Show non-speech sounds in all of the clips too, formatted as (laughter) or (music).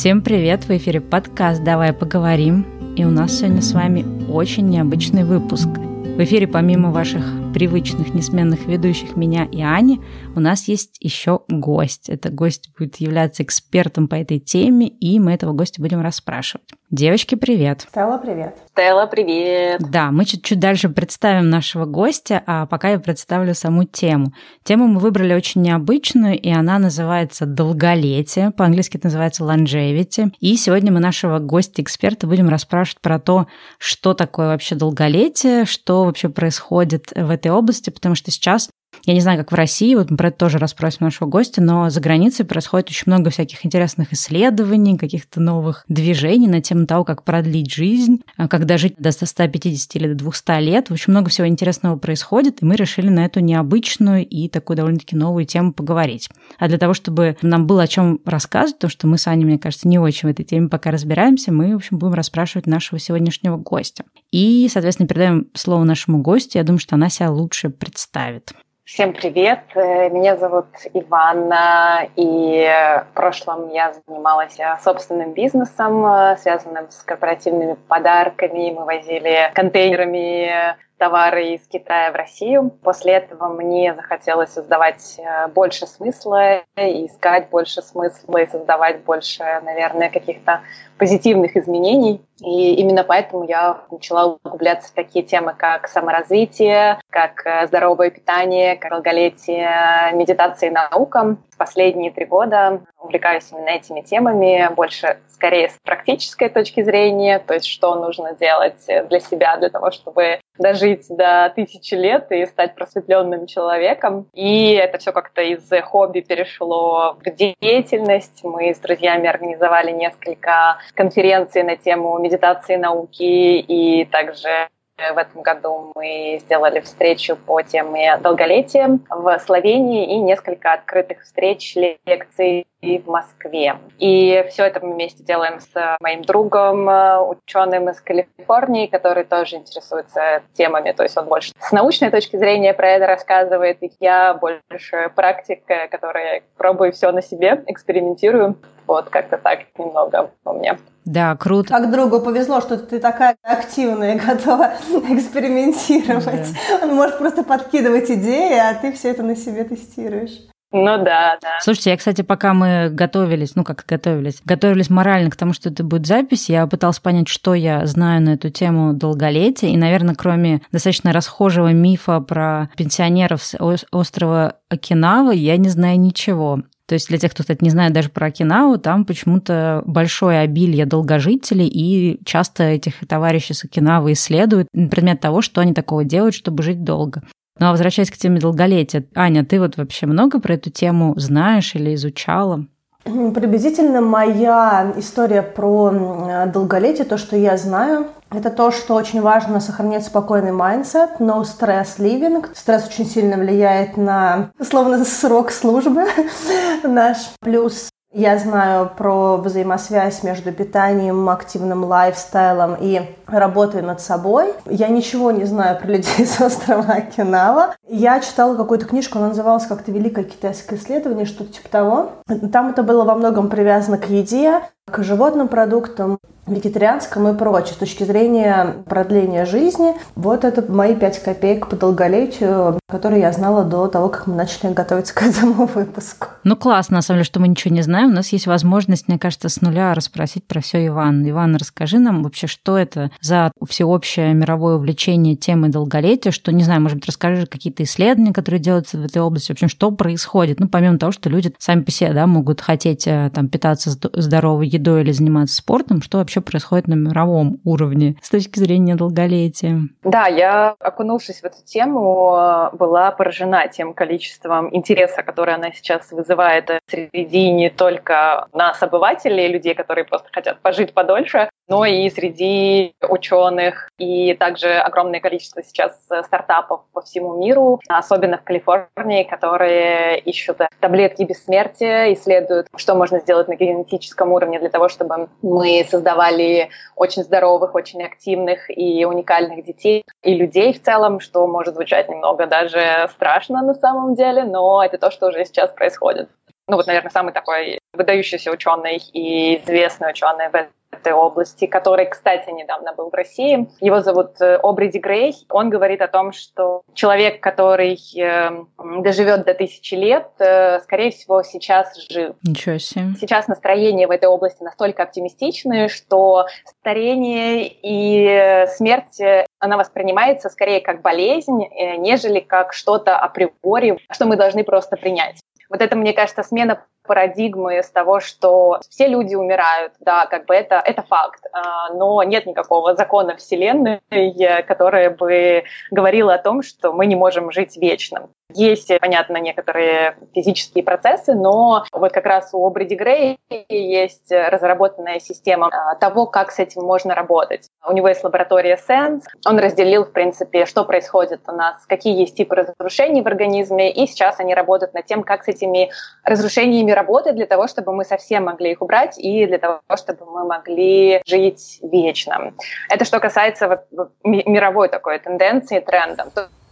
Всем привет! В эфире подкаст «Давай поговорим». И у нас сегодня с вами очень необычный выпуск. В эфире помимо ваших привычных несменных ведущих меня и Ани, у нас есть еще гость. Это гость будет являться экспертом по этой теме, и мы этого гостя будем расспрашивать. Девочки, привет. Стелла, привет. Стелла, привет. Да, мы чуть-чуть дальше представим нашего гостя, а пока я представлю саму тему. Тему мы выбрали очень необычную, и она называется «Долголетие». По-английски это называется «longevity». И сегодня мы нашего гостя-эксперта будем расспрашивать про то, что такое вообще долголетие, что вообще происходит в этой области, потому что сейчас я не знаю, как в России, вот мы про это тоже расспросим нашего гостя, но за границей происходит очень много всяких интересных исследований, каких-то новых движений на тему того, как продлить жизнь, а когда жить до 150 или до 200 лет. Очень много всего интересного происходит, и мы решили на эту необычную и такую довольно-таки новую тему поговорить. А для того, чтобы нам было о чем рассказывать, потому что мы с Аней, мне кажется, не очень в этой теме пока разбираемся, мы, в общем, будем расспрашивать нашего сегодняшнего гостя. И, соответственно, передаем слово нашему гостю. Я думаю, что она себя лучше представит. Всем привет! Э, меня зовут Иванна, и в прошлом я занималась э, собственным бизнесом, э, связанным с корпоративными подарками. Мы возили контейнерами товары из Китая в Россию. После этого мне захотелось создавать э, больше смысла, и искать больше смысла, и создавать больше, наверное, каких-то позитивных изменений. И именно поэтому я начала углубляться в такие темы, как саморазвитие, как э, здоровое питание, как долголетие, медитация и наука. Последние три года увлекаюсь именно этими темами, больше скорее с практической точки зрения, то есть что нужно делать для себя, для того, чтобы дожить до тысячи лет и стать просветленным человеком. И это все как-то из хобби перешло в деятельность. Мы с друзьями организовали несколько конференций на тему медитации науки и также в этом году мы сделали встречу по теме долголетия в Словении и несколько открытых встреч, лекций в Москве. И все это мы вместе делаем с моим другом, ученым из Калифорнии, который тоже интересуется темами. То есть он больше с научной точки зрения про это рассказывает, и я больше практик, которая пробую все на себе, экспериментирую. Вот как-то так немного у меня. Да, круто. Как другу повезло, что ты такая активная и (laughs) готова экспериментировать. Да. Он может просто подкидывать идеи, а ты все это на себе тестируешь. Ну да, да. Слушайте, я, кстати, пока мы готовились, ну как готовились, готовились морально к тому, что это будет запись, я пыталась понять, что я знаю на эту тему долголетия. И, наверное, кроме достаточно расхожего мифа про пенсионеров с острова Окинава, я не знаю ничего. То есть для тех, кто, кстати, не знает даже про Окинаву, там почему-то большое обилие долгожителей, и часто этих товарищей с Окинавы исследуют предмет того, что они такого делают, чтобы жить долго. Ну а возвращаясь к теме долголетия, Аня, ты вот вообще много про эту тему знаешь или изучала? Приблизительно моя история про долголетие, то, что я знаю, это то, что очень важно сохранять спокойный mindset, no stress living. Стресс очень сильно влияет на, условно, срок службы (laughs) наш. Плюс я знаю про взаимосвязь между питанием, активным лайфстайлом и работой над собой. Я ничего не знаю про людей (laughs) с острова Окинава. Я читала какую-то книжку, она называлась как-то «Великое китайское исследование», что-то типа того. Там это было во многом привязано к еде, к животным продуктам, вегетарианском и прочее. С точки зрения продления жизни, вот это мои пять копеек по долголетию, которые я знала до того, как мы начали готовиться к (laughs) этому выпуску. Ну, классно, на самом деле, что мы ничего не знаем. У нас есть возможность, мне кажется, с нуля расспросить про все Иван. Иван, расскажи нам вообще, что это за всеобщее мировое увлечение темой долголетия, что, не знаю, может быть, расскажи какие-то исследования, которые делаются в этой области, в общем, что происходит? Ну, помимо того, что люди сами по себе, да, могут хотеть э, там питаться здоровой едой или заниматься спортом, что вообще происходит на мировом уровне с точки зрения долголетия? Да, я, окунувшись в эту тему, была поражена тем количеством интереса, которое она сейчас вызывает среди не только нас, обывателей, людей, которые просто хотят пожить подольше, но и среди ученых, и также огромное количество сейчас стартапов по всему миру, особенно в Калифорнии, которые ищут таблетки бессмертия, исследуют, что можно сделать на генетическом уровне для того, чтобы мы создавали очень здоровых, очень активных и уникальных детей и людей в целом, что может звучать немного даже страшно на самом деле, но это то, что уже сейчас происходит. ну вот, наверное, самый такой выдающийся ученый и известный ученый в этой области, который, кстати, недавно был в России. Его зовут э, Обриди Грей. Он говорит о том, что человек, который э, доживет до тысячи лет, э, скорее всего, сейчас жив. Ничего себе. Сейчас настроение в этой области настолько оптимистичное, что старение и смерть она воспринимается скорее как болезнь, нежели как что-то априори, что мы должны просто принять. Вот это, мне кажется, смена парадигмы с того, что все люди умирают, да, как бы это, это факт, а, но нет никакого закона Вселенной, которое бы говорило о том, что мы не можем жить вечно. Есть, понятно, некоторые физические процессы, но вот как раз у Обриди Грей есть разработанная система а, того, как с этим можно работать. У него есть лаборатория Sense. Он разделил, в принципе, что происходит у нас, какие есть типы разрушений в организме, и сейчас они работают над тем, как с этими разрушениями работать для того, чтобы мы совсем могли их убрать и для того, чтобы мы могли жить вечно. Это что касается мировой такой тенденции, тренда.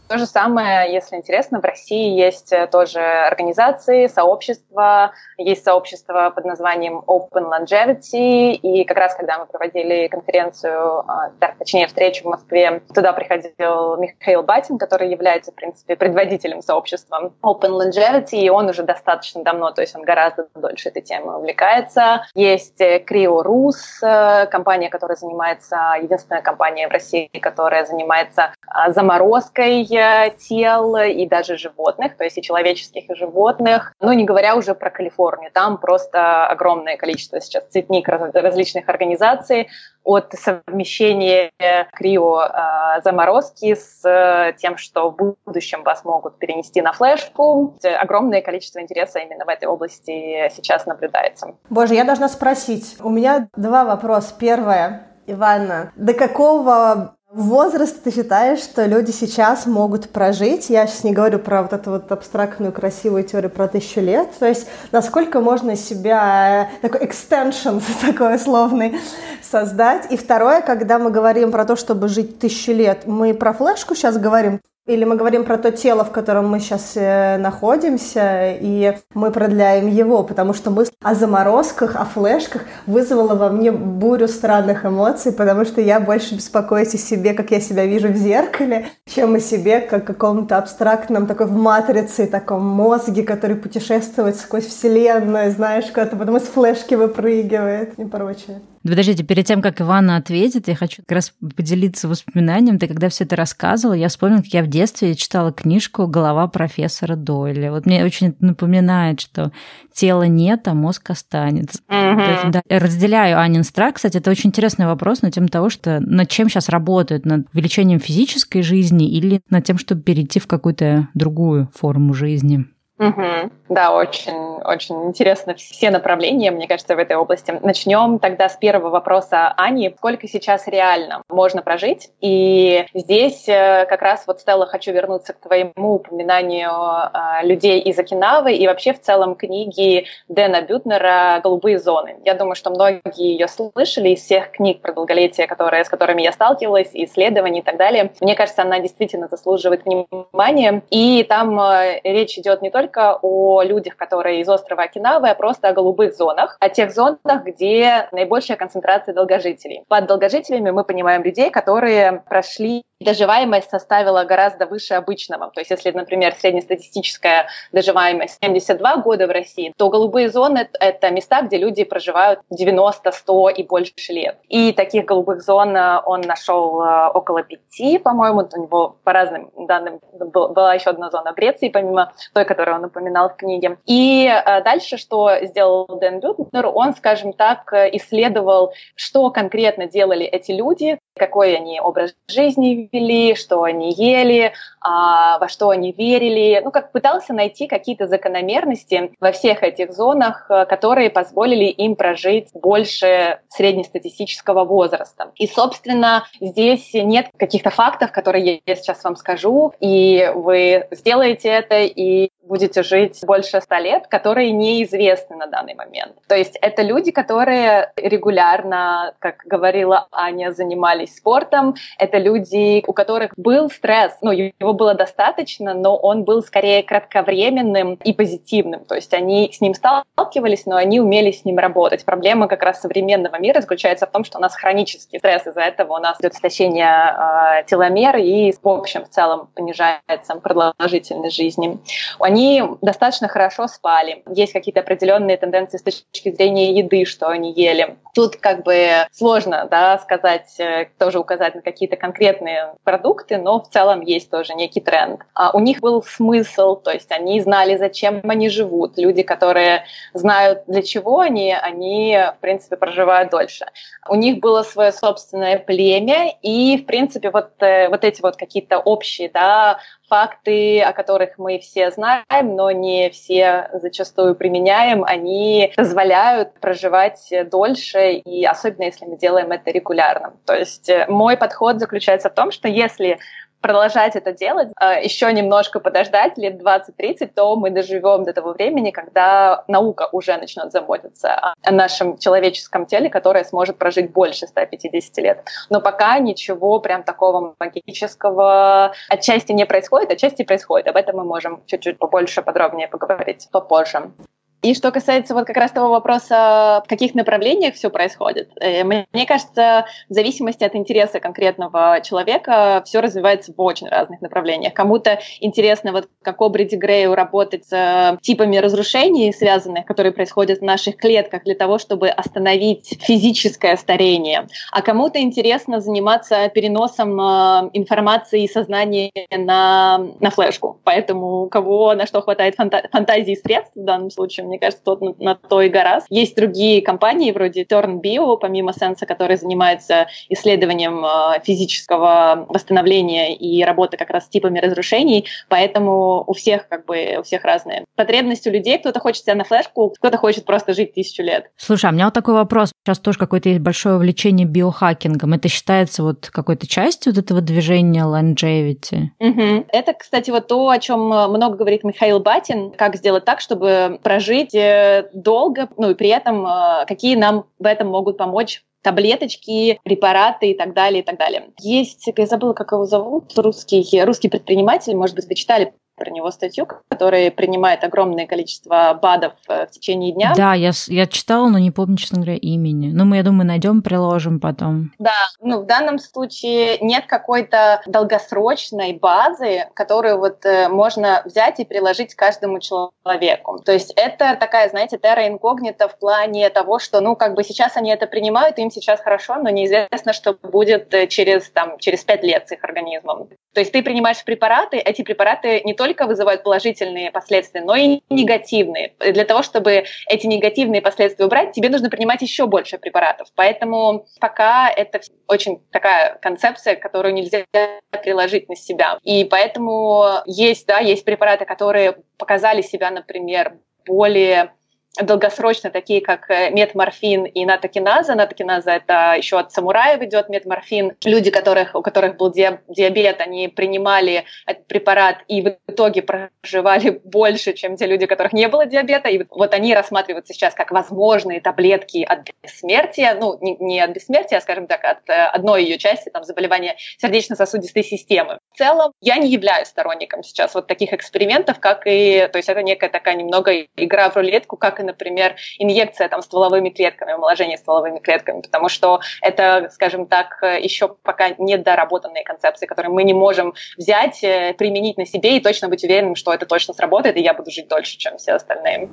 То же самое, если интересно, в России есть э, тоже организации, сообщества, есть сообщество под названием Open Longevity, и как раз когда мы проводили конференцию, а, точнее встречу в Москве, туда приходил Михаил Батин, который является, в принципе, предводителем сообщества Open Longevity, и он уже достаточно давно, то есть он гораздо дольше этой темой увлекается. Есть Creo Rus, э, компания, которая занимается, единственная компания в России, которая занимается а, заморозкой тел и даже животных, то есть и человеческих, и животных. Ну, не говоря уже про Калифорнию. Там просто огромное количество сейчас цветник различных организаций от совмещения крио э, заморозки с э, тем, что в будущем вас могут перенести на флешку. Огромное количество интереса именно в этой области сейчас наблюдается. Боже, я должна спросить. У меня два вопроса. Первое. Ивана, до какого Возраст ты считаешь, что люди сейчас могут прожить? Я сейчас не говорю про вот эту вот абстрактную красивую теорию про тысячу лет. То есть насколько можно себя э, такой extension (laughs) такой условный создать? И второе, когда мы говорим про то, чтобы жить тысячу лет, мы про флешку сейчас говорим? Или мы говорим про то тело, в котором мы сейчас э, находимся, и мы продляем его, потому что мысль о заморозках, о флешках вызвала во мне бурю странных эмоций, потому что я больше беспокоюсь о себе, как я себя вижу в зеркале, чем о себе, как каком-то абстрактном, такой в матрице, таком мозге, который путешествует сквозь вселенную, знаешь, куда-то потом из флешки выпрыгивает и прочее. Подождите, перед тем, как Ивана ответит, я хочу как раз поделиться воспоминанием. Ты когда все это рассказывала, я вспомнила, как я в детстве читала книжку «Голова профессора Дойля». Вот мне очень напоминает, что тела нет, а мозг останется. Mm-hmm. есть, да, разделяю Анин страх. Кстати, это очень интересный вопрос на тему того, что над чем сейчас работают, над увеличением физической жизни или над тем, чтобы перейти в какую-то другую форму жизни. Угу. Да, очень, очень интересно все направления, мне кажется, в этой области. Начнем тогда с первого вопроса Ани. Сколько сейчас реально можно прожить? И здесь э, как раз вот, Стелла, хочу вернуться к твоему упоминанию э, людей из Окинавы и вообще в целом книги Дэна Бютнера «Голубые зоны». Я думаю, что многие ее слышали из всех книг про долголетие, которые, с которыми я сталкивалась, исследований и так далее. Мне кажется, она действительно заслуживает внимания. И там э, речь идет не только только о людях, которые из острова Окинавы, а просто о голубых зонах, о тех зонах, где наибольшая концентрация долгожителей. Под долгожителями мы понимаем людей, которые прошли доживаемость составила гораздо выше обычного. То есть, если, например, среднестатистическая доживаемость 72 года в России, то голубые зоны — это места, где люди проживают 90, 100 и больше лет. И таких голубых зон э, он нашел э, около пяти, по-моему, у него по разным данным была еще одна зона в Греции, помимо той, которую он упоминал в книге. И э, дальше, что сделал Дэн Бютнер, он, скажем так, исследовал, что конкретно делали эти люди, какой они образ жизни вели, что они ели, а, во что они верили. Ну, как пытался найти какие-то закономерности во всех этих зонах, э, которые позволили им прожить больше среднестатистического возраста. И, собственно, здесь нет каких-то фактов, которые я сейчас вам скажу, и вы сделаете это, и будете жить больше ста лет, которые неизвестны на данный момент. То есть это люди, которые регулярно, как говорила Аня, занимались спортом, это люди, у которых был стресс, ну, его было достаточно, но он был скорее кратковременным и позитивным. То есть они с ним сталкивались, но они умели с ним работать. Проблема как раз современного мира заключается в том, что у нас хронический стресс, из-за этого у нас идет истощение э, теломер и в общем в целом понижается продолжительность жизни. Они достаточно хорошо спали. Есть какие-то определенные тенденции с точки зрения еды, что они ели. Тут как бы сложно да, сказать, э, тоже указать на какие-то конкретные продукты, но в целом есть тоже некий тренд. А у них был смысл, то есть они знали, зачем они живут. Люди, которые знают, для чего они, они, в принципе, проживают дольше. У них было свое собственное племя, и, в принципе, вот, э, вот эти вот какие-то общие да, факты, о которых мы все знаем, но не все зачастую применяем, они позволяют проживать дольше, и особенно если мы делаем это регулярно. То есть э, мой подход заключается в том, что если продолжать это делать, э, еще немножко подождать, лет 20-30, то мы доживем до того времени, когда наука уже начнет заботиться о нашем человеческом теле, которое сможет прожить больше 150 лет. Но пока ничего прям такого магического отчасти не происходит, отчасти происходит. Об этом мы можем чуть-чуть побольше, подробнее поговорить попозже. И что касается вот как раз того вопроса, в каких направлениях все происходит, э, мне кажется, в зависимости от интереса конкретного человека все развивается в очень разных направлениях. Кому-то интересно, вот как Обриди Грею, работать с типами разрушений, связанных, которые происходят в наших клетках, для того, чтобы остановить физическое старение. А кому-то интересно заниматься переносом э, информации и сознания на, на флешку. Поэтому у кого на что хватает фанта- фантазии и средств в данном случае, мне кажется, тот на, на то и гораздо. Есть другие компании вроде Turn Bio, помимо Sense, которые занимаются исследованием э, физического восстановления и работы как раз с типами разрушений, поэтому у всех как бы у всех разные потребности у людей. Кто-то хочет себя на флешку, кто-то хочет просто жить тысячу лет. Слушай, а у меня вот такой вопрос. Сейчас тоже какое-то есть большое увлечение биохакингом. Это считается вот какой-то частью вот этого движения longevity? Угу. Это, кстати, вот то, о чем много говорит Михаил Батин, как сделать так, чтобы прожить жить э, долго, ну и при этом э, какие нам в этом могут помочь таблеточки, препараты и так далее, и так далее. Есть, я забыла, как его зовут, русский, русский предприниматель, может быть, вы читали про него статью, который принимает огромное количество БАДов э, в течение дня. Да, я, я читала, но не помню, честно говоря, имени. Ну, мы, я думаю, найдем, приложим потом. Да, ну, в данном случае нет какой-то долгосрочной базы, которую вот э, можно взять и приложить каждому человеку. То есть это такая, знаете, terra incognita в плане того, что, ну, как бы сейчас они это принимают, им сейчас хорошо, но неизвестно, что будет э, через, там, через пять лет с их организмом. То есть ты принимаешь препараты, эти препараты не только вызывают положительные последствия, но и негативные. Для того, чтобы эти негативные последствия убрать, тебе нужно принимать еще больше препаратов. Поэтому пока это очень такая концепция, которую нельзя приложить на себя. И поэтому есть, да, есть препараты, которые показали себя, например, более долгосрочно, такие как э, метморфин и натокиназа. Натокиназа – это еще от самураев идет метморфин. Люди, которых, у которых был диабет, они принимали этот препарат и в итоге проживали (laughs) больше, чем те люди, у которых не было диабета. И вот они рассматриваются сейчас как возможные таблетки от бессмертия. Ну, не, не от бессмертия, а, скажем так, от э, одной ее части, там, заболевания сердечно-сосудистой системы. В целом, я не являюсь сторонником сейчас вот таких экспериментов, как и... То есть это некая такая немного игра в рулетку, как и например, инъекция там стволовыми клетками, омоложение стволовыми клетками, потому что это, скажем так, еще пока недоработанные концепции, которые мы не можем взять, э, применить на себе и точно быть уверенным, что это точно сработает, и я буду жить дольше, чем все остальные.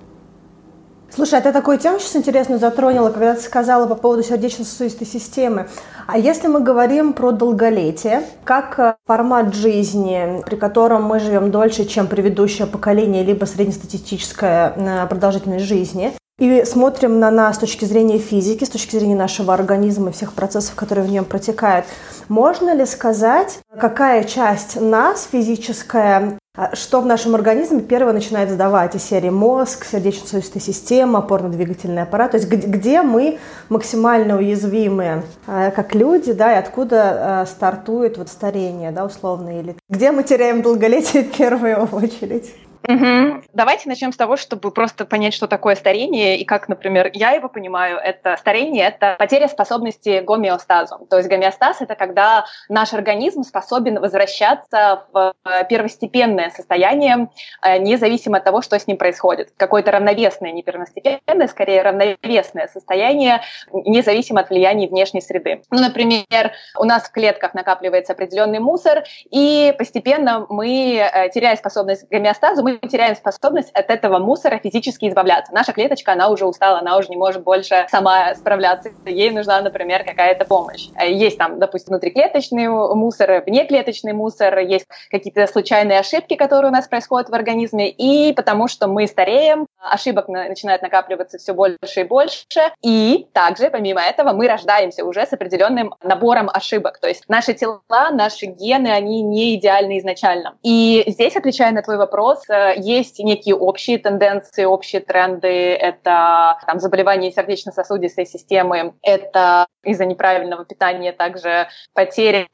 Слушай, а ты такую тему сейчас интересно затронула, когда ты сказала по поводу сердечно-сосудистой системы. А если мы говорим про долголетие, как э, формат жизни, при котором мы живем дольше, чем предыдущее поколение, либо среднестатистическая э, продолжительность жизни, и смотрим на нас с точки зрения физики, с точки зрения нашего организма и всех процессов, которые в нем протекают, можно ли сказать, какая часть нас физическая что в нашем организме первое начинает сдавать? Из серии мозг, сердечно-сосудистая система, опорно-двигательный аппарат, то есть где, где мы максимально уязвимы? А, как люди, да, и откуда а, стартует вот старение, да, условно, или где мы теряем долголетие в первую (laughs) очередь? Угу. Давайте начнем с того, чтобы просто понять, что такое старение и как, например, я его понимаю. Это старение – это потеря способности гомеостазу. То есть гомеостаз – это когда наш организм способен возвращаться в э, первостепенное состояние, э, независимо от того, что с ним происходит. Какое-то равновесное, не первостепенное, скорее равновесное состояние, независимо от влияния внешней среды. Ну, например, у нас в клетках накапливается определенный мусор, и постепенно мы, э, теряя способность к гомеостазу, мы теряем способность от этого мусора физически избавляться. Наша клеточка, она уже устала, она уже не может больше сама справляться. Ей нужна, например, какая-то помощь. Э, есть там, допустим, внутриклеточный мусор, внеклеточный мусор, есть какие-то случайные ошибки, которые у нас происходят в организме, и потому что мы стареем, ошибок начинает накапливаться все больше и больше, и также, помимо этого, мы рождаемся уже с определенным набором ошибок. То есть наши тела, наши гены, они не идеальны изначально. И здесь, отвечая на твой вопрос, э, есть некие общие тенденции, общие тренды. Это там, заболевания сердечно-сосудистой системы, это из-за неправильного питания также потеря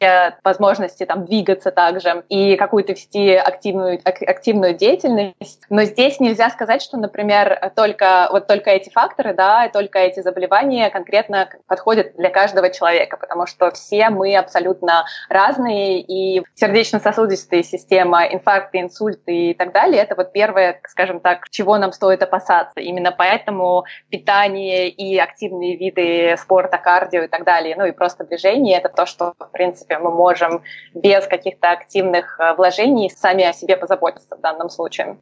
возможности там, двигаться также и какую-то вести активную, активную деятельность. Но здесь нельзя сказать, что, например, только, вот только эти факторы, да, только эти заболевания конкретно подходят для каждого человека, потому что все мы абсолютно разные, и сердечно-сосудистая система, инфаркты, инсульты и так далее, это вот первое, скажем так, чего нам стоит опасаться. Именно поэтому питание и активные виды спорта, кардио и так далее, ну и просто движение, это то, что, в принципе, мы можем без каких-то активных э, вложений сами о себе позаботиться в данном случае.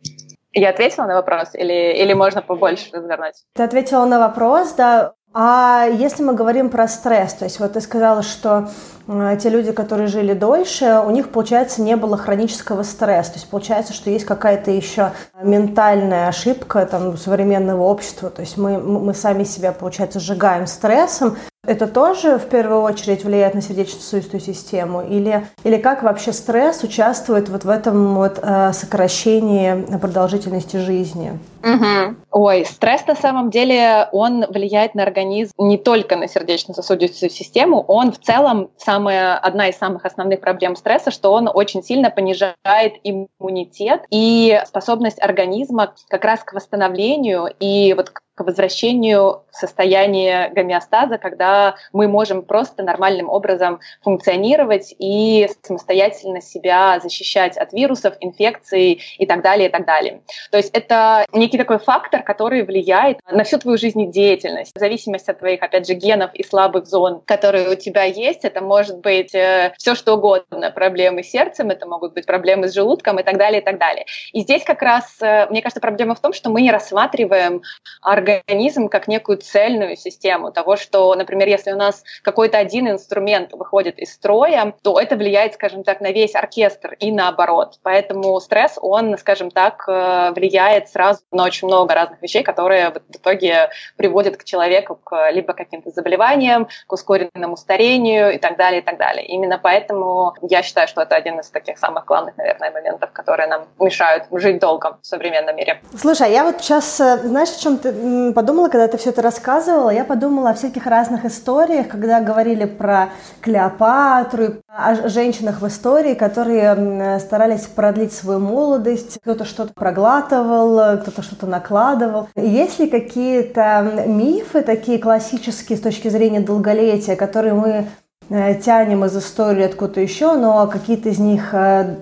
Я ответила на вопрос или, или можно побольше развернуть? Ты ответила на вопрос, да. А если мы говорим про стресс, то есть вот ты сказала, что э, те люди, которые жили дольше, у них, получается, не было хронического стресса. То есть получается, что есть какая-то еще ментальная ошибка там, современного общества. То есть мы, мы сами себя, получается, сжигаем стрессом. Это тоже в первую очередь влияет на сердечно-сосудистую систему? Или, или как вообще стресс участвует вот в этом вот, э, сокращении продолжительности жизни? Угу. Ой, стресс на самом деле, он влияет на организм не только на сердечно-сосудистую систему, он в целом самая, одна из самых основных проблем стресса, что он очень сильно понижает иммунитет и способность организма как раз к восстановлению и вот к возвращению состояние гомеостаза, когда мы можем просто нормальным образом функционировать и самостоятельно себя защищать от вирусов, инфекций и так далее, и так далее. То есть это некий такой фактор, который влияет на всю твою жизнедеятельность. В зависимости от твоих, опять же, генов и слабых зон, которые у тебя есть, это может быть э, все что угодно. Проблемы с сердцем, это могут быть проблемы с желудком и так далее, и так далее. И здесь как раз, э, мне кажется, проблема в том, что мы не рассматриваем организм как некую цельную систему того, что, например, если у нас какой-то один инструмент выходит из строя, то это влияет, скажем так, на весь оркестр и наоборот. Поэтому стресс, он, скажем так, э, влияет сразу на очень много разных вещей, которые в итоге приводят к человеку к либо каким-то заболеваниям, к ускоренному старению и так далее, и так далее. Именно поэтому я считаю, что это один из таких самых главных, наверное, моментов, которые нам мешают жить долго в современном мире. Слушай, а я вот сейчас, э, знаешь, о чем ты подумала, когда ты все это рассказывала, я подумала о всяких разных историях, когда говорили про Клеопатру, о женщинах в истории, которые старались продлить свою молодость, кто-то что-то проглатывал, кто-то что-то накладывал. Есть ли какие-то мифы такие классические с точки зрения долголетия, которые мы тянем из истории откуда-то еще, но какие-то из них э,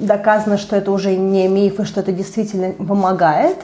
доказано, что это уже не миф, и что это действительно помогает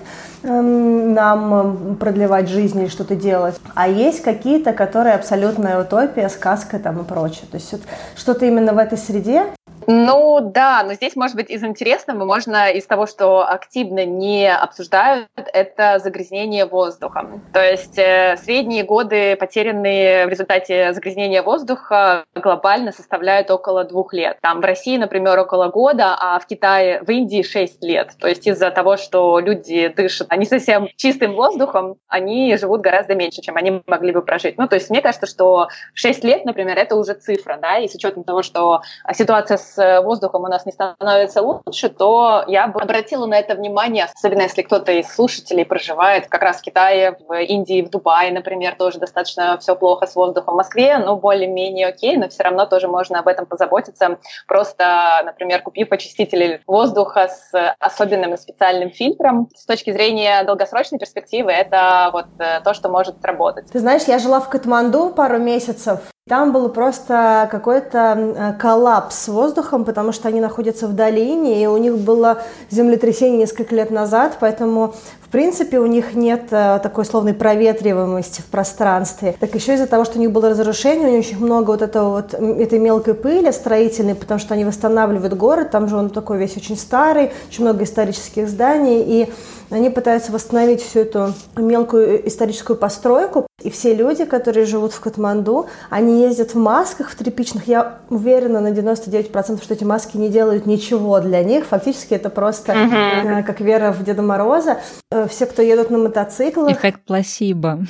эм, нам продлевать жизнь или что-то делать. А есть какие-то, которые абсолютная утопия, сказка там и прочее. То есть что-то именно в этой среде. Ну да, но здесь, может быть, из интересного можно из того, что активно не обсуждают, это загрязнение воздухом. То есть э, средние годы, потерянные в результате загрязнения воздуха, глобально составляют около двух лет. Там в России, например, около года, а в Китае, в Индии 6 лет. То есть из-за того, что люди дышат не совсем чистым воздухом, они живут гораздо меньше, чем они могли бы прожить. Ну, то есть мне кажется, что 6 лет, например, это уже цифра, да, и с учетом того, что ситуация с воздухом у нас не становится лучше, то я бы обратила на это внимание, особенно если кто-то из слушателей проживает как раз в Китае, в Индии, в Дубае, например, тоже достаточно все плохо с воздухом. В Москве, ну, более-менее окей, но все равно тоже можно об этом позаботиться, просто, например, купив очиститель воздуха с особенным специальным фильтром. С точки зрения долгосрочной перспективы это вот э, то, что может работать. Ты знаешь, я жила в Катманду пару месяцев, там был просто какой-то коллапс с воздухом, потому что они находятся в долине, и у них было землетрясение несколько лет назад, поэтому в принципе, у них нет э, такой словной проветриваемости в пространстве. Так еще из-за того, что у них было разрушение, у них очень много вот этого вот этой мелкой пыли строительной, потому что они восстанавливают город, там же он такой весь очень старый, очень много исторических зданий, и они пытаются восстановить всю эту мелкую историческую постройку. И все люди, которые живут в Катманду, они ездят в масках, в тряпичных. Я уверена на 99%, что эти маски не делают ничего для них. Фактически это просто uh-huh. как вера в Деда Мороза. Э, все, кто едут на мотоциклах... Эффект пласибо. (laughs)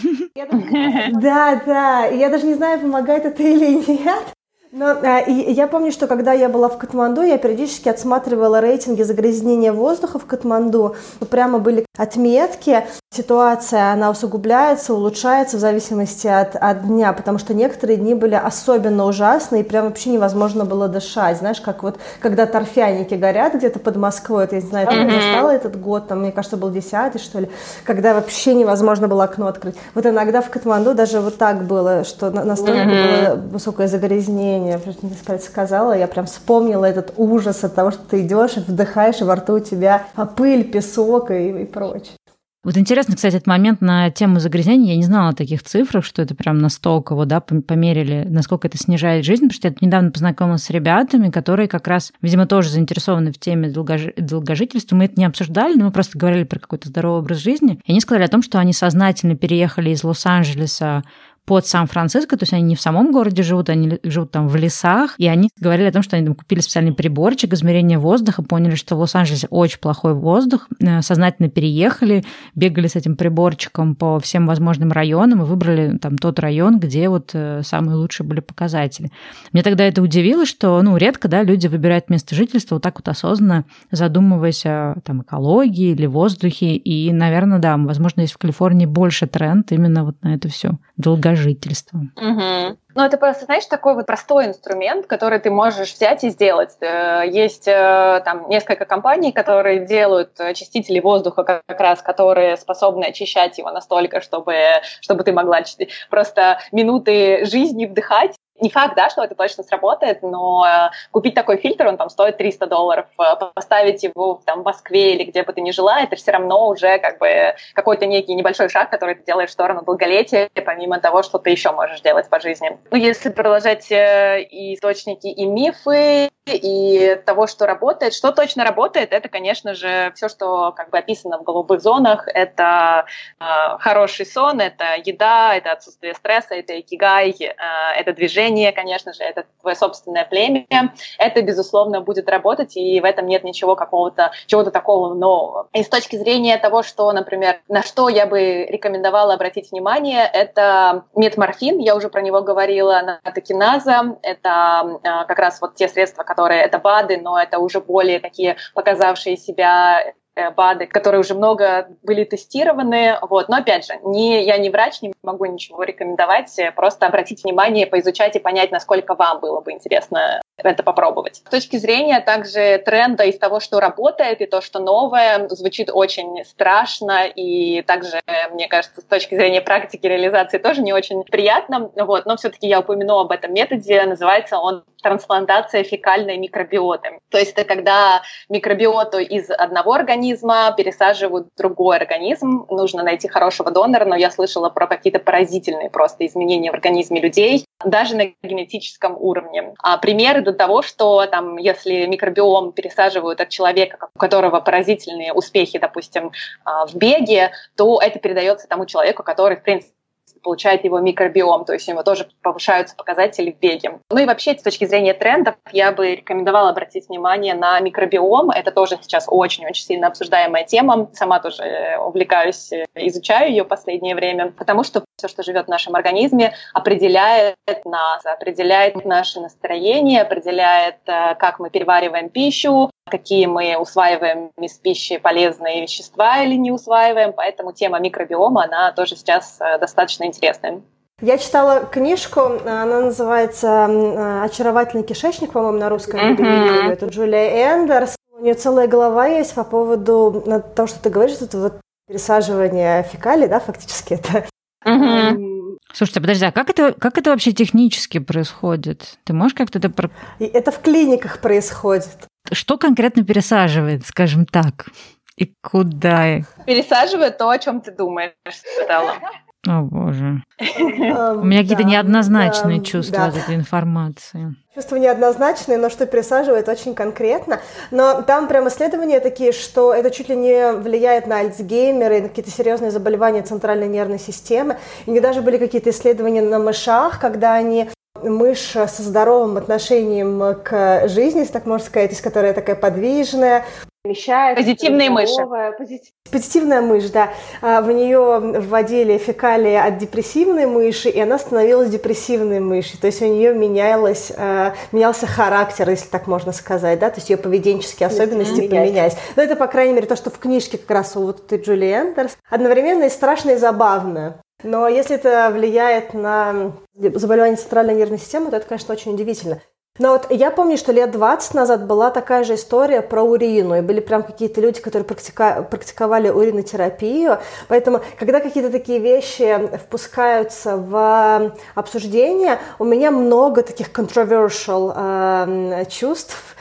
Да, да. Я даже не знаю, помогает это или (laughs) нет. Но а, и, я помню, что когда я была в Катманду, я периодически отсматривала рейтинги загрязнения воздуха в Катманду. Прямо были отметки. Ситуация, она усугубляется, улучшается в зависимости от, от дня, потому что некоторые дни были особенно ужасные, и прям вообще невозможно было дышать. Знаешь, как вот, когда торфяники горят где-то под Москвой, это, я не знаю, там mm-hmm. застала этот год, там, мне кажется, был десятый, что ли, когда вообще невозможно было окно открыть. Вот иногда в Катманду даже вот так было, что настолько mm-hmm. было высокое загрязнение я просто не сказала, я прям вспомнила этот ужас от того, что ты идешь вдыхаешь, и во рту у тебя пыль, песок и, и прочее. Вот интересно, кстати, этот момент на тему загрязнения. Я не знала о таких цифрах, что это прям настолько вот, да, померили, насколько это снижает жизнь, потому что я недавно познакомилась с ребятами, которые как раз, видимо, тоже заинтересованы в теме долгожи... долгожительства. Мы это не обсуждали, но мы просто говорили про какой-то здоровый образ жизни. И они сказали о том, что они сознательно переехали из Лос-Анджелеса под Сан-Франциско, то есть они не в самом городе живут, они живут там в лесах, и они говорили о том, что они там купили специальный приборчик измерения воздуха, поняли, что в Лос-Анджелесе очень плохой воздух, э, сознательно переехали, бегали с этим приборчиком по всем возможным районам и выбрали там тот район, где вот э, самые лучшие были показатели. Мне тогда это удивило, что, ну, редко, да, люди выбирают место жительства вот так вот осознанно, задумываясь о там экологии или воздухе, и, наверное, да, возможно, есть в Калифорнии больше тренд именно вот на это все долгожительство жительства. Угу. Ну, это просто, знаешь, такой вот простой инструмент, который ты можешь взять и сделать. Э, есть э, там несколько компаний, которые делают очистители воздуха как раз, которые способны очищать его настолько, чтобы, чтобы ты могла просто минуты жизни вдыхать не факт, да, что это точно сработает, но э, купить такой фильтр, он там стоит 300 долларов, э, поставить его там в Москве или где бы ты ни жила, это все равно уже как бы какой-то некий небольшой шаг, который ты делаешь в сторону долголетия, помимо того, что ты еще можешь делать по жизни. Ну, если продолжать э, и источники, и мифы, и того, что работает. Что точно работает, это, конечно же, все, что как бы описано в голубых зонах. Это э, хороший сон, это еда, это отсутствие стресса, это икигай, э, это движение, конечно же, это твое собственное племя. Это, безусловно, будет работать, и в этом нет ничего какого-то, чего-то такого нового. И с точки зрения того, что, например, на что я бы рекомендовала обратить внимание, это метморфин, я уже про него говорила, натокиназа, это э, как раз вот те средства, которые это БАДы, но это уже более такие показавшие себя БАДы, которые уже много были тестированы. Вот. Но опять же, не, я не врач, не могу ничего рекомендовать, просто обратить внимание, поизучать и понять, насколько вам было бы интересно это попробовать. С точки зрения также тренда из того, что работает, и то, что новое, звучит очень страшно, и также, мне кажется, с точки зрения практики реализации тоже не очень приятно. Вот. Но все-таки я упомяну об этом методе, называется он трансплантация фекальной микробиоты. То есть это когда микробиоту из одного организма пересаживают в другой организм. Нужно найти хорошего донора, но я слышала про какие-то поразительные просто изменения в организме людей, даже на генетическом уровне. А примеры до того, что там, если микробиом пересаживают от человека, у которого поразительные успехи, допустим, а, в беге, то это передается тому человеку, который, в принципе, получает его микробиом, то есть у него тоже повышаются показатели в беге. Ну и вообще, с точки зрения трендов, я бы рекомендовала обратить внимание на микробиом. Это тоже сейчас очень-очень сильно обсуждаемая тема. Сама тоже э, увлекаюсь, э, изучаю ее в последнее время, потому что все, что живет в нашем организме, определяет нас, определяет наше настроение, определяет, э, как мы перевариваем пищу, какие мы усваиваем из пищи полезные вещества или не усваиваем. Поэтому тема микробиома, она тоже сейчас достаточно интересная. Я читала книжку, она называется «Очаровательный кишечник», по-моему, на русском mm-hmm. Это Джулия Эндерс. У нее целая глава есть по поводу того, что ты говоришь, это вот пересаживание фекалий, да, фактически это. Mm-hmm. Слушайте, подожди, а как это, как это вообще технически происходит? Ты можешь как-то это... Это в клиниках происходит. Что конкретно пересаживает, скажем так? И куда? Пересаживает то, о чем ты думаешь, Стелла. О боже. У меня какие-то неоднозначные чувства от этой информации. Чувства неоднозначные, но что пересаживает очень конкретно. Но там прям исследования такие, что это чуть ли не влияет на Альцгеймера и на какие-то серьезные заболевания центральной нервной системы. И даже были какие-то исследования на мышах, когда они мышь со здоровым отношением к жизни, так можно сказать, из которой такая подвижная, Вмещает Позитивные мыши. Позитив... Позитивная мышь, да. А, в нее вводили фекалии от депрессивной мыши, и она становилась депрессивной мышью. То есть у нее менялось, а, менялся характер, если так можно сказать, да, то есть ее поведенческие особенности mm-hmm. поменялись. Но это, по крайней мере, то, что в книжке как раз у вот этой Джули Эндерс. Одновременно и страшно, и забавно. Но если это влияет на заболевание центральной нервной системы, то это, конечно, очень удивительно. Но вот я помню, что лет 20 назад была такая же история про урину, и были прям какие-то люди, которые практика- практиковали уринотерапию, поэтому, когда какие-то такие вещи впускаются в обсуждение, у меня много таких controversial э, чувств,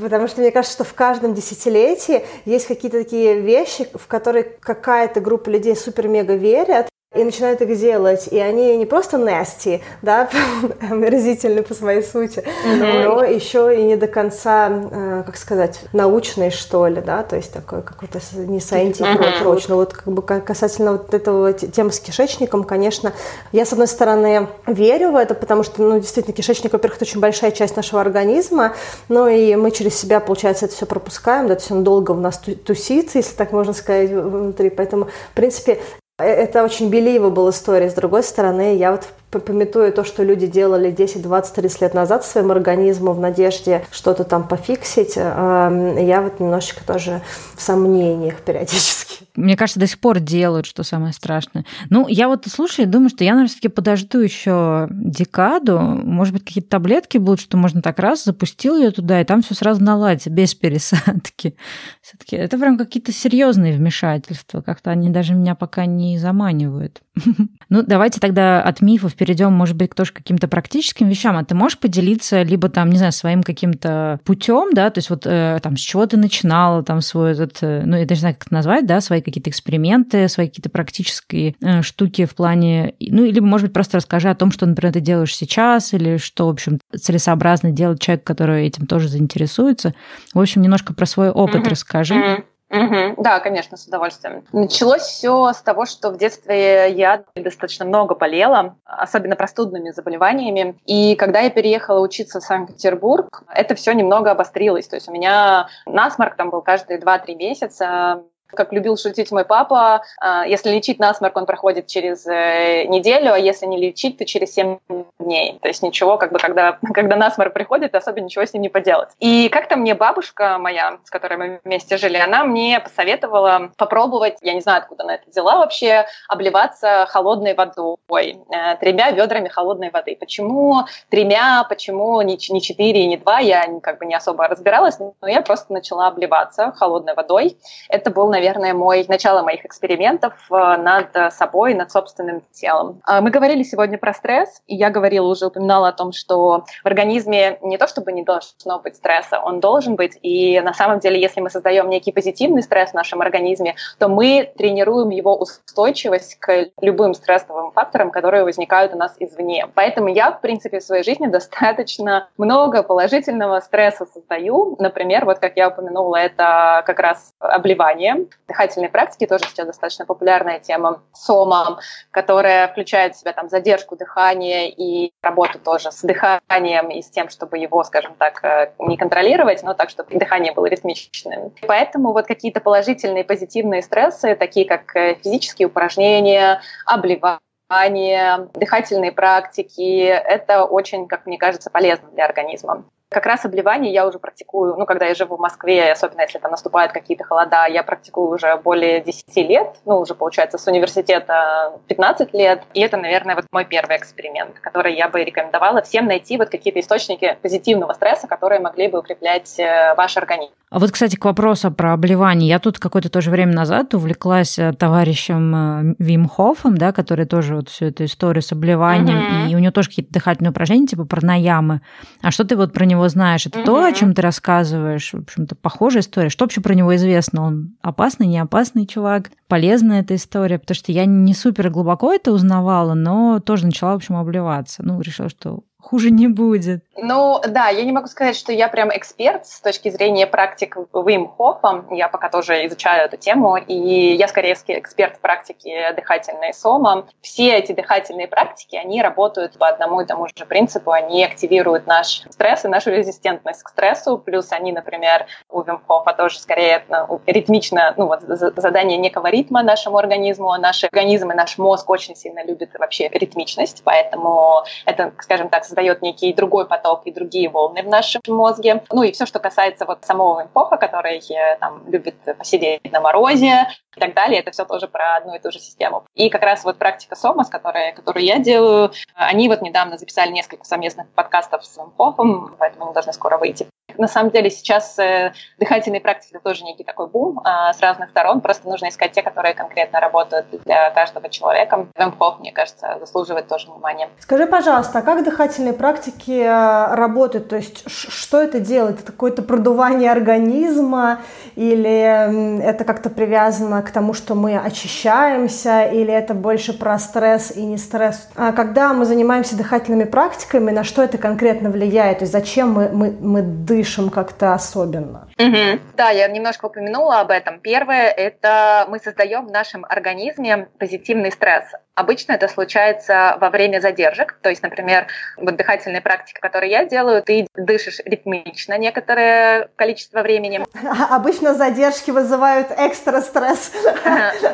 Потому что мне кажется, что в каждом десятилетии есть какие-то такие вещи, в которые какая-то группа людей супер-мега верят, и начинают их делать. И они не просто nasty, да, (laughs) омерзительны по своей сути, mm-hmm. но еще и не до конца, э, как сказать, научные, что ли, да, то есть такой какой-то не scientific mm-hmm. approach. Но вот как бы касательно вот этого темы с кишечником, конечно, я, с одной стороны, верю в это, потому что, ну, действительно, кишечник, во-первых, это очень большая часть нашего организма, но и мы через себя, получается, это все пропускаем, да, то есть он долго у нас тусится, если так можно сказать, внутри. Поэтому, в принципе, это очень была история. С другой стороны, я вот пометую то, что люди делали 10, 20, 30 лет назад своим организму в надежде что-то там пофиксить, э, я вот немножечко тоже в сомнениях периодически. Мне кажется, до сих пор делают, что самое страшное. Ну, я вот слушаю и думаю, что я, наверное, все-таки подожду еще декаду. Может быть, какие-то таблетки будут, что можно так раз, запустил ее туда, и там все сразу наладится, без пересадки. (laughs) Все-таки это прям какие-то серьезные вмешательства. Как-то они даже меня пока не заманивают. (laughs) Ну, давайте тогда от мифов перейдем, может быть, тоже к каким-то практическим вещам. А ты можешь поделиться либо там, не знаю, своим каким-то путем, да, то есть вот э, там с чего ты начинала там свой этот, э, ну, я даже не знаю, как это назвать, да, свои какие-то эксперименты, свои какие-то практические э, штуки в плане, ну, либо, может быть, просто расскажи о том, что, например, ты делаешь сейчас, или что, в общем, целесообразно делать человек, который этим тоже заинтересуется. В общем, немножко про свой опыт mm-hmm. расскажи. Mm-hmm. Угу, да, конечно, с удовольствием. Началось все с того, что в детстве я достаточно много болела, особенно простудными заболеваниями. И когда я переехала учиться в Санкт-Петербург, это все немного обострилось. То есть у меня насморк там был каждые 2-3 месяца. Как любил шутить мой папа, а, если лечить насморк, он проходит через э, неделю, а если не лечить, то через 7 дней. То есть ничего, как бы, когда, (laughs) когда насморк приходит, особо ничего с ним не поделать. И как-то мне бабушка моя, с которой мы вместе жили, она мне посоветовала попробовать, я не знаю, откуда она это взяла вообще, обливаться холодной водой, э, тремя ведрами холодной воды. Почему тремя, почему не, не четыре и не два, я как бы не особо разбиралась, но я просто начала обливаться холодной водой. Это был, наверное, мой, начало моих экспериментов э, над собой, над собственным телом. А, мы говорили сегодня про стресс, и я говорила, уже упоминала о том, что в организме не то чтобы не должно быть стресса, он должен быть, и на самом деле, если мы создаем некий позитивный стресс в нашем организме, то мы тренируем его устойчивость к любым стрессовым факторам, которые возникают у нас извне. Поэтому я, в принципе, в своей жизни (laughs) достаточно много положительного стресса создаю. Например, вот как я упомянула, это как раз обливание, Дыхательные практики тоже сейчас достаточно популярная тема. Сома, которая включает в себя там задержку дыхания и работу тоже с дыханием и с тем, чтобы его, скажем так, э, не контролировать, но так, чтобы дыхание было ритмичным. Поэтому вот какие-то положительные, позитивные стрессы, такие как э, физические упражнения, обливание, дыхательные практики, это очень, как мне кажется, полезно для организма. Как раз обливание я уже практикую, ну, когда я живу в Москве, особенно если там наступают какие-то холода, я практикую уже более 10 лет, ну, уже, получается, с университета 15 лет. И это, наверное, вот мой первый эксперимент, который я бы рекомендовала всем найти вот какие-то источники позитивного стресса, которые могли бы укреплять э, ваш организм. А вот, кстати, к вопросу про обливание. Я тут какое-то тоже время назад увлеклась э, товарищем э, Вим Хофом, да, который тоже вот всю эту историю с обливанием, mm-hmm. и у него тоже какие-то дыхательные упражнения, типа пранаямы. А что ты вот про него знаешь? Это mm-hmm. то, о чем ты рассказываешь? В общем-то, похожая история. Что вообще про него известно? Он опасный, не опасный чувак? Полезная эта история? Потому что я не супер глубоко это узнавала, но тоже начала, в общем, обливаться. Ну, решила, что хуже не будет. Ну, да, я не могу сказать, что я прям эксперт с точки зрения практик Вим Хофа. Я пока тоже изучаю эту тему, и я скорее эксперт в практике дыхательной сома. Все эти дыхательные практики, они работают по одному и тому же принципу. Они активируют наш стресс и нашу резистентность к стрессу. Плюс они, например, у Вим Хофа тоже скорее ну, ритмично, ну вот задание некого ритма нашему организму. Наш организм и наш мозг очень сильно любят вообще ритмичность, поэтому это, скажем так, создает некий другой поток и другие волны в нашем мозге. Ну и все, что касается вот самого импоха, который э, там любит посидеть на морозе, и так далее. Это все тоже про одну и ту же систему. И как раз вот практика Сомас, которая, которую я делаю, они вот недавно записали несколько совместных подкастов с Вимхофом, поэтому они должны скоро выйти. На самом деле сейчас э, дыхательные практики это тоже некий такой бум э, с разных сторон. Просто нужно искать те, которые конкретно работают для каждого человека. Вимхоф, мне кажется, заслуживает тоже внимания. Скажи, пожалуйста, а как дыхательные практики э, работают? То есть что это делает? Это какое-то продувание организма или это как-то привязано к тому, что мы очищаемся, или это больше про стресс и не стресс. А когда мы занимаемся дыхательными практиками, на что это конкретно влияет? То есть зачем мы, мы, мы дышим как-то особенно? Угу. Да, я немножко упомянула об этом. Первое – это мы создаем в нашем организме позитивный стресс. Обычно это случается во время задержек. То есть, например, вот дыхательные практики, которые я делаю, ты дышишь ритмично некоторое количество времени. (laughs) Обычно задержки вызывают экстра стресс. (laughs)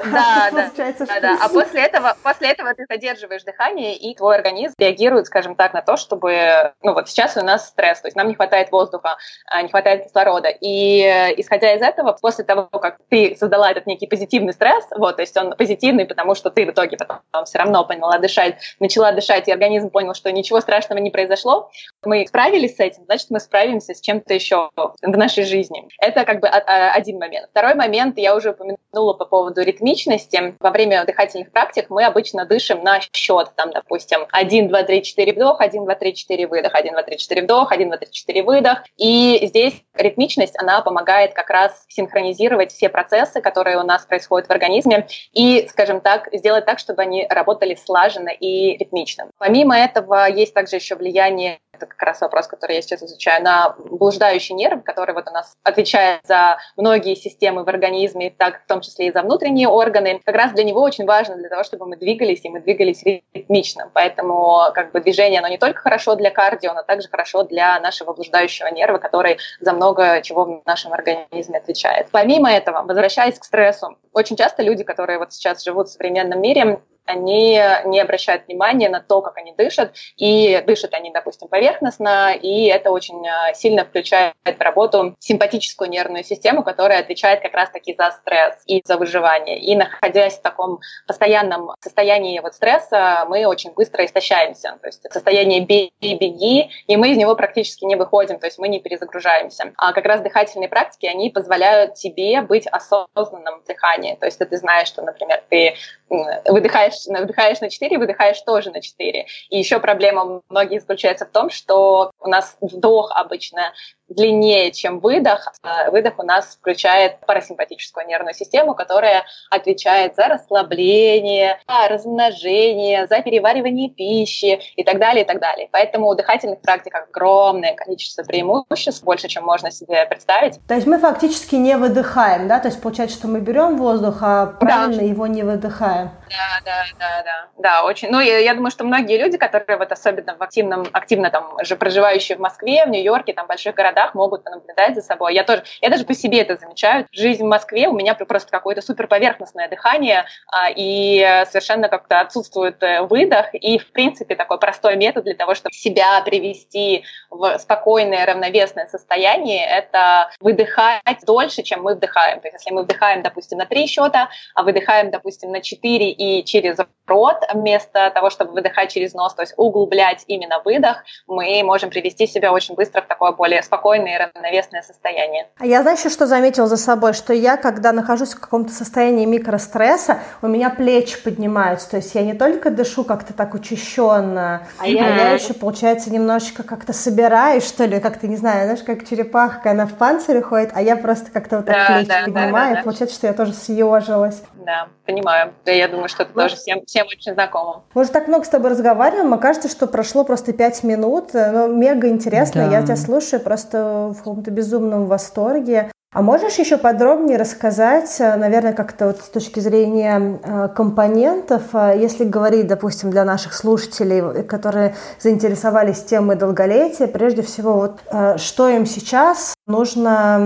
Да, (laughs) да, да. А после этого, после этого ты задерживаешь дыхание, и твой организм реагирует, скажем так, на то, чтобы... Ну вот сейчас у нас стресс, то есть нам не хватает воздуха, а, не хватает кислорода. И э, исходя из этого, после того, как ты создала этот некий позитивный стресс, вот, то есть он позитивный, потому что ты в итоге потом все равно поняла дышать, начала дышать, и организм понял, что ничего страшного не произошло, мы справились с этим, значит, мы справимся с чем-то еще в нашей жизни. Это как бы один момент. Второй момент, я уже упомянула по поводу ритмичности. Во время дыхательных практик мы обычно дышим на счет, там, допустим, 1, 2, 3, 4 вдох, 1, 2, 3, 4 выдох, 1, 2, 3, 4 вдох, 1, 2, 3, 4 выдох. И здесь ритмичность, она помогает как раз синхронизировать все процессы, которые у нас происходят в организме, и, скажем так, сделать так, чтобы они работали слаженно и ритмично. Помимо этого, есть также еще влияние это как раз вопрос, который я сейчас изучаю, на блуждающий нерв, который вот у нас отвечает за многие системы в организме, так в том числе и за внутренние органы. Как раз для него очень важно для того, чтобы мы двигались, и мы двигались ритмично. Поэтому как бы движение, оно не только хорошо для кардио, но также хорошо для нашего блуждающего нерва, который за много чего в нашем организме отвечает. Помимо этого, возвращаясь к стрессу, очень часто люди, которые вот сейчас живут в современном мире, они не обращают внимания на то, как они дышат, и дышат они, допустим, поверхностно, и это очень э, сильно включает в работу симпатическую нервную систему, которая отвечает как раз-таки за стресс и за выживание. И находясь в таком постоянном состоянии вот стресса, мы очень быстро истощаемся. То есть состояние бей-беги, и мы из него практически не выходим, то есть мы не перезагружаемся. А как раз дыхательные практики, они позволяют тебе быть осознанным в дыхании. То есть ты знаешь, что, например, ты выдыхаешь, вдыхаешь на 4, выдыхаешь тоже на 4. И еще проблема многие заключается в том, что у нас вдох обычно длиннее, чем выдох. А выдох у нас включает парасимпатическую нервную систему, которая отвечает за расслабление, за размножение, за переваривание пищи и так далее, и так далее. Поэтому у дыхательных практик огромное количество преимуществ, больше, чем можно себе представить. То есть мы фактически не выдыхаем, да? То есть получается, что мы берем воздух, а правильно да. его не выдыхаем. Да, да, да, да. Да, очень. Ну, я, я думаю, что многие люди, которые вот особенно в активном, активно там же проживающие в Москве, в Нью-Йорке, там, больших городах, могут наблюдать за собой. Я тоже, я даже по себе это замечаю. Жизнь в Москве у меня просто какое-то супер поверхностное дыхание, а, и совершенно как-то отсутствует э, выдох, и, в принципе, такой простой метод для того, чтобы себя привести в спокойное, равновесное состояние, это выдыхать дольше, чем мы вдыхаем. То есть, если мы вдыхаем, допустим, на три счета, а выдыхаем, допустим, на четыре и через рот, вместо того, чтобы выдыхать через нос, то есть углублять именно выдох, мы можем привести себя очень быстро в такое более спокойное и равновесное состояние. А я, знаешь, что заметила за собой, что я, когда нахожусь в каком-то состоянии микростресса, у меня плечи поднимаются, то есть я не только дышу как-то так учащенно, а я, я еще, получается, немножечко как-то собираюсь, что ли, как-то, не знаю, знаешь, как черепахка, она в панцире ходит, а я просто как-то вот так да, плечи да, поднимаю, да, да, да. получается, что я тоже съежилась. Да, понимаю. Да, я думаю, что это ну, тоже всем, всем очень знакомо. Мы уже так много с тобой разговариваем, а кажется, что прошло просто пять минут. Ну, мега интересно, да. я тебя слушаю просто в каком-то безумном восторге. А можешь еще подробнее рассказать, э, наверное, как-то вот с точки зрения э, компонентов, э, если говорить, допустим, для наших слушателей, которые заинтересовались темой долголетия, прежде всего, вот что им сейчас нужно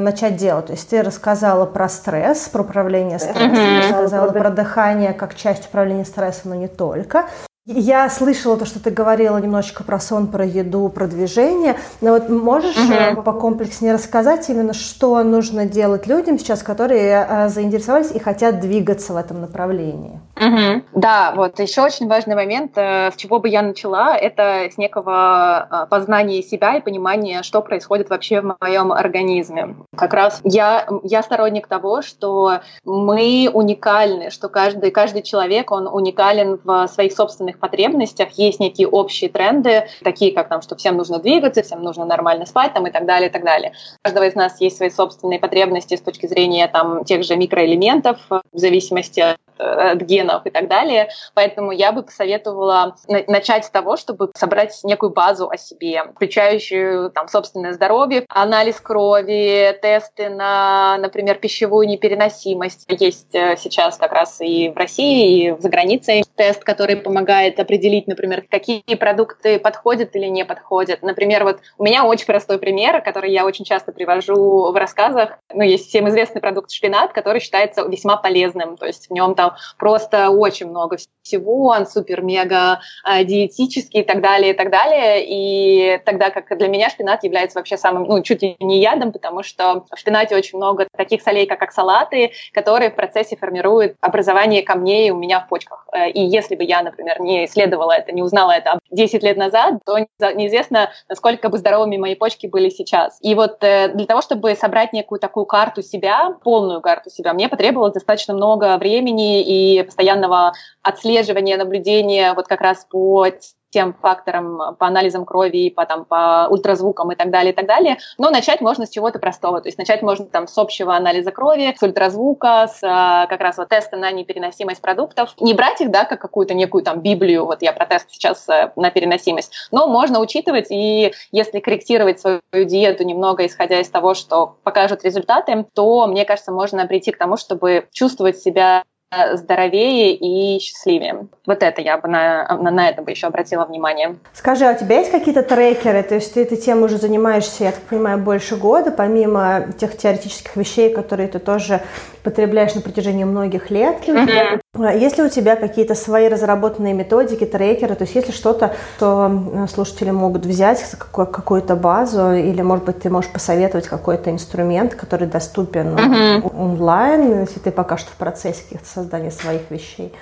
начать делать? То есть ты рассказала про стресс, про управление стрессом, mm-hmm. рассказала про дыхание как часть управления стрессом, но не только. Я слышала то, что ты говорила немножечко про сон, про еду, про движение. Но вот можешь угу. по комплекснее рассказать именно, что нужно делать людям сейчас, которые э, заинтересовались и хотят двигаться в этом направлении? Угу. Да, вот еще очень важный момент, э, с чего бы я начала, это с некого познания себя и понимания, что происходит вообще в моем организме. Как раз я, я сторонник того, что мы уникальны, что каждый, каждый человек, он уникален в своих собственных потребностях есть некие общие тренды, такие как там, что всем нужно двигаться, всем нужно нормально спать там, и так далее, и так далее. У каждого из нас есть свои собственные потребности с точки зрения там, тех же микроэлементов, в зависимости от от генов и так далее. Поэтому я бы посоветовала начать с того, чтобы собрать некую базу о себе, включающую там собственное здоровье, анализ крови, тесты на, например, пищевую непереносимость. Есть э, сейчас как раз и в России, и за границей тест, который помогает определить, например, какие продукты подходят или не подходят. Например, вот у меня очень простой пример, который я очень часто привожу в рассказах. Ну, есть всем известный продукт шпинат, который считается весьма полезным. То есть в нем там просто очень много всего, он супер-мега э, диетический и так далее, и так далее. И тогда как для меня шпинат является вообще самым, ну, чуть ли не ядом, потому что в шпинате очень много таких солей, как оксалаты, которые в процессе формируют образование камней у меня в почках. Э, и если бы я, например, не исследовала это, не узнала это 10 лет назад, то неизвестно, насколько бы здоровыми мои почки были сейчас. И вот э, для того, чтобы собрать некую такую карту себя, полную карту себя, мне потребовалось достаточно много времени и постоянного отслеживания, наблюдения вот как раз по тем факторам, по анализам крови, по, там, по ультразвукам и так далее, и так далее. Но начать можно с чего-то простого. То есть начать можно там с общего анализа крови, с ультразвука, с а, как раз вот теста на непереносимость продуктов. Не брать их, да, как какую-то некую там Библию, вот я про тест сейчас э, на переносимость, но можно учитывать и если корректировать свою диету немного, исходя из того, что покажут результаты, то, мне кажется, можно прийти к тому, чтобы чувствовать себя здоровее и счастливее. Вот это я бы на, на, на это бы еще обратила внимание. Скажи, а у тебя есть какие-то трекеры? То есть ты этой темой уже занимаешься, я так понимаю, больше года, помимо тех теоретических вещей, которые ты тоже потребляешь на протяжении многих лет. Mm-hmm. Есть ли у тебя какие-то свои разработанные методики, трекеры? То есть есть ли что-то, что слушатели могут взять, какую-то базу, или, может быть, ты можешь посоветовать какой-то инструмент, который доступен mm-hmm. онлайн, если ты пока что в процессе каких-то создания своих вещей?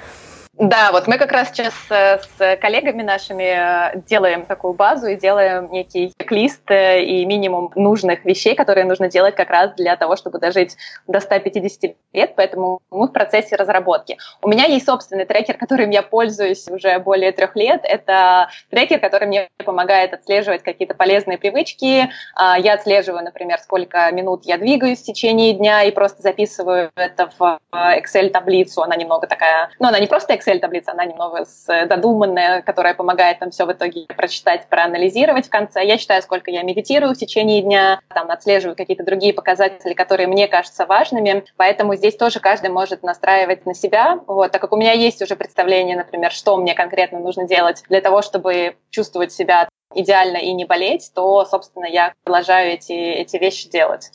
Да, вот мы как раз сейчас э, с коллегами нашими э, делаем такую базу и делаем некий чек-лист э, и минимум нужных вещей, которые нужно делать как раз для того, чтобы дожить до 150 лет, поэтому мы в процессе разработки. У меня есть собственный трекер, которым я пользуюсь уже более трех лет. Это трекер, который мне помогает отслеживать какие-то полезные привычки. А, я отслеживаю, например, сколько минут я двигаюсь в течение дня и просто записываю это в Excel-таблицу. Она немного такая, ну, она не просто Excel, Excel-таблица, она немного додуманная, которая помогает нам все в итоге прочитать, проанализировать в конце. Я считаю, сколько я медитирую в течение дня, там отслеживаю какие-то другие показатели, которые мне кажутся важными. Поэтому здесь тоже каждый может настраивать на себя. Вот, так как у меня есть уже представление, например, что мне конкретно нужно делать для того, чтобы чувствовать себя идеально и не болеть, то, собственно, я продолжаю эти, эти вещи делать.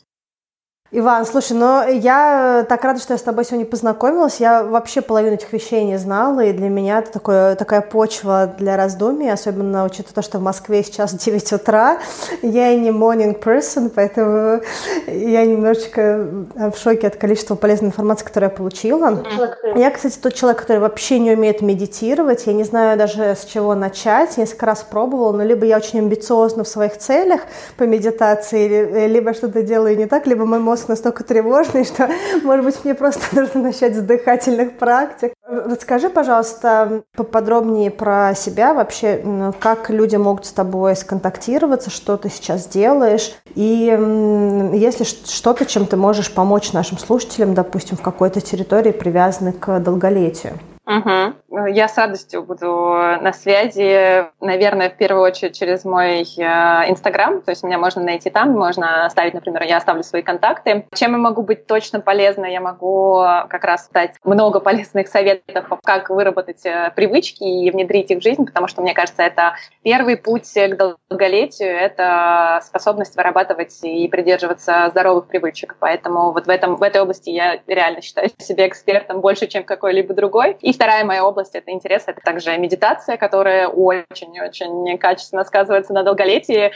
Иван, слушай, ну я так рада, что я с тобой сегодня познакомилась. Я вообще половину этих вещей не знала, и для меня это такое, такая почва для раздумий, особенно учитывая то, что в Москве сейчас (laughs) 9 утра. Я не morning person, поэтому я немножечко в шоке от количества полезной информации, которую я получила. Я, кстати, тот человек, который вообще не умеет медитировать. Я не знаю даже с чего начать. Несколько раз пробовала, но либо я очень амбициозна в своих целях по медитации, либо что-то делаю не так, либо мой мозг мозг настолько тревожный, (laughs) что, может быть, мне просто нужно начать с дыхательных практик. Расскажи, пожалуйста, поподробнее про себя вообще, как люди могут с тобой сконтактироваться, что ты сейчас делаешь, и если что-то, чем ты можешь помочь нашим слушателям, допустим, в какой-то территории, привязанной к долголетию. Угу. Я с радостью буду на связи, наверное, в первую очередь через мой э, Инстаграм, то есть меня можно найти там, можно оставить, например, я оставлю свои контакты. Чем я могу быть точно полезна? Я могу как раз дать много полезных советов, как выработать э, привычки и внедрить их в жизнь, потому что, мне кажется, это первый путь к долголетию, это способность вырабатывать и придерживаться здоровых привычек. Поэтому вот в, этом, в этой области я реально считаю себя экспертом больше, чем какой-либо другой. И вторая моя область это интерес, это также медитация, которая очень-очень качественно сказывается на долголетии.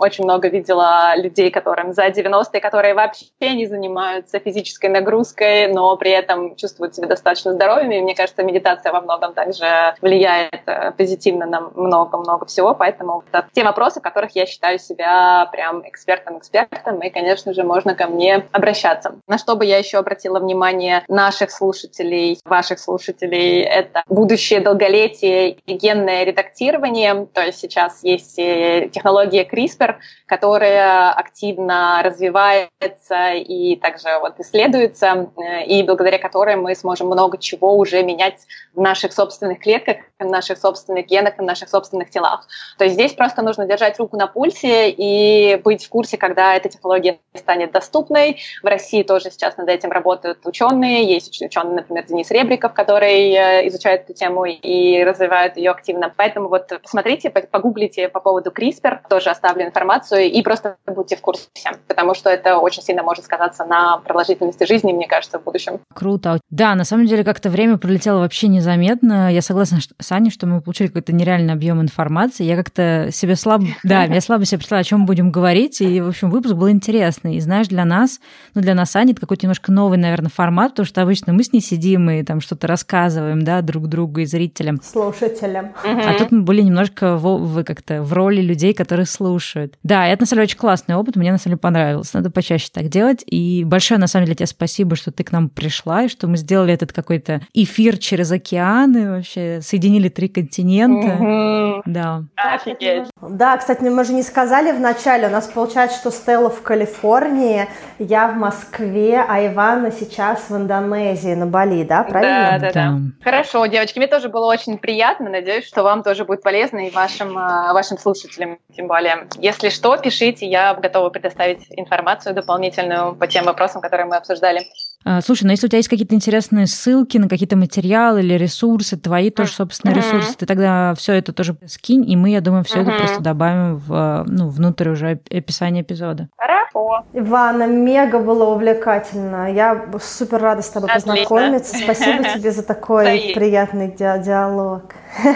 Очень много видела людей, которым за 90-е, которые вообще не занимаются физической нагрузкой, но при этом чувствуют себя достаточно здоровыми. Мне кажется, медитация во многом также влияет э, позитивно на много-много всего, поэтому это те вопросы, в которых я считаю себя прям экспертом-экспертом, и, конечно же, можно ко мне обращаться. На что бы я еще обратила внимание наших слушателей, ваших слушателей, слушателей, будущее долголетие и генное редактирование. То есть сейчас есть технология CRISPR, которая активно развивается и также вот исследуется, и благодаря которой мы сможем много чего уже менять в наших собственных клетках, в наших собственных генах, в наших собственных телах. То есть здесь просто нужно держать руку на пульсе и быть в курсе, когда эта технология станет доступной. В России тоже сейчас над этим работают ученые. Есть ученый, например, Денис Ребриков, который э, изучает эту тему и развивает ее активно. Поэтому вот посмотрите, погуглите по поводу CRISPR, тоже оставлю информацию, и просто будьте в курсе, потому что это очень сильно может сказаться на продолжительности жизни, мне кажется, в будущем. Круто. Да, на самом деле как-то время пролетело вообще незаметно. Я согласна с Аней, что мы получили какой-то нереальный объем информации. Я как-то себе слабо... (laughs) Да, я слабо себе представляла, о чем будем говорить, и, в общем, выпуск был интересный. И знаешь, для нас, ну, для нас, Аня, это какой-то немножко новый, наверное, формат, потому что обычно мы с ней сидим и там что-то рассказываем, да, друг другу и зрителям. Слушателям. А тут мы были немножко в, в, как-то в роли людей, которые слушают. Да, это, на самом деле, очень классный опыт, мне, на самом деле, понравилось. Надо почаще так делать. И большое, на самом деле, тебе спасибо, что ты к нам пришла, и что мы сделали этот какой-то эфир через океаны, вообще соединили три континента. Угу. Да. Офигеть. Да, кстати, мы же не сказали в начале, у нас получается, что Стелла в Калифорнии, я в Москве, а Ивана сейчас в Индонезии, на Бали, да, правильно? Да, да, да. Хорошо, девочки, мне тоже было очень приятно, надеюсь, что вам тоже будет полезно и вашим, а, вашим слушателям, тем более. Если что, пишите, я готова предоставить информацию дополнительную по тем вопросам, которые мы обсуждали. А, слушай, ну если у тебя есть какие-то интересные ссылки на какие-то материалы или ресурсы, твои тоже собственные mm-hmm. ресурсы, ты тогда все это тоже скинь, и мы, я думаю, все mm-hmm. это просто добавим в, ну, внутрь уже описания эпизода. Хорошо. Ивана, мега было увлекательно. Я супер рада с тобой Отлично. познакомиться. Спасибо (laughs) тебе за такой приятный ди- диалог. (laughs)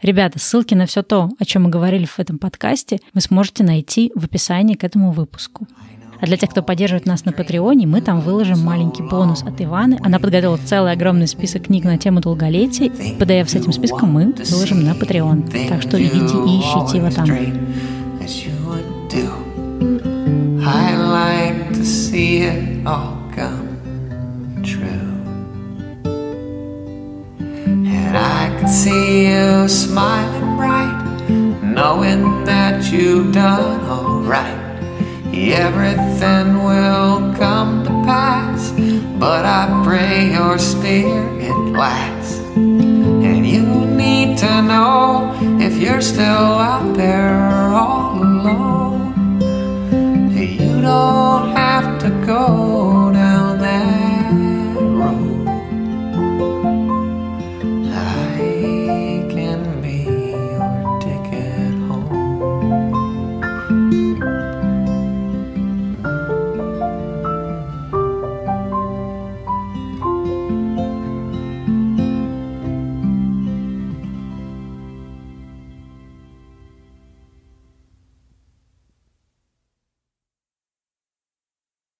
Ребята, ссылки на все то, о чем мы говорили в этом подкасте, вы сможете найти в описании к этому выпуску. А для тех, кто поддерживает нас на Патреоне, мы там выложим маленький бонус от Иваны. Она подготовила целый огромный список книг на тему долголетия. PDF с этим списком мы выложим на Patreon. Так что идите и ищите его там. All. And I can see you smiling bright, knowing that you've done alright. Everything will come to pass, but I pray your spirit lasts. And you need to know if you're still out there all alone, you don't have to go.